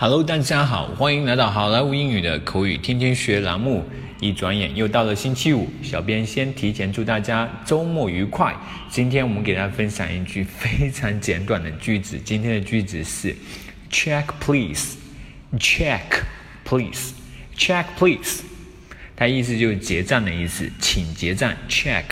Hello，大家好，欢迎来到好莱坞英语的口语天天学栏目。一转眼又到了星期五，小编先提前祝大家周末愉快。今天我们给大家分享一句非常简短的句子。今天的句子是 Check please，Check please，Check please。它意思就是结账的意思，请结账。Check，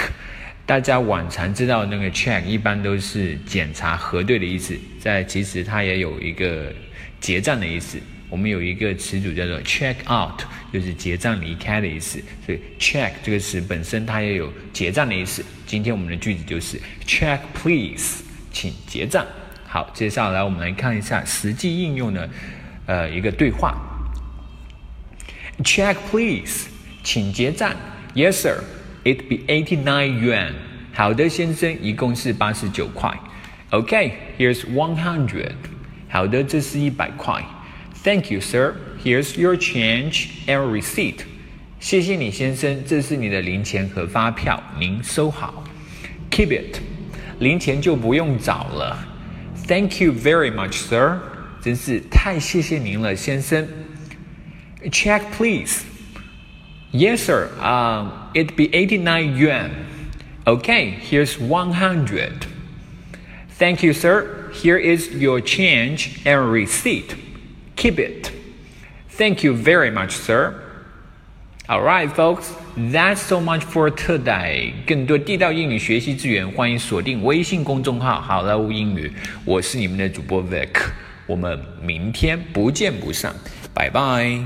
大家往常知道那个 check 一般都是检查核对的意思，在其实它也有一个。结账的意思，我们有一个词组叫做 check out，就是结账离开的意思。所以 check 这个词本身它也有结账的意思。今天我们的句子就是 check please，请结账。好，接下来我们来看一下实际应用的呃一个对话。Check please，请结账。Yes sir, it be eighty nine yuan。好的先生，一共是八十九块。Okay, here's one hundred。好的，这是一百块。Thank you, sir. Here's your change and receipt. 谢谢你，先生，这是你的零钱和发票，您收好。Keep it. 零钱就不用找了。Thank you very much, sir. 真是太谢谢您了，先生。Check, please. Yes, sir. Um, it be eighty-nine yuan. Okay, here's one hundred. Thank you, sir. Here is your change and receipt. Keep it. Thank you very much, sir. Alright, folks, that's so much for today. 更多地道英语学习资源，欢迎锁定微信公众号“好莱坞英语”。我是你们的主播 Vic，我们明天不见不散，拜拜。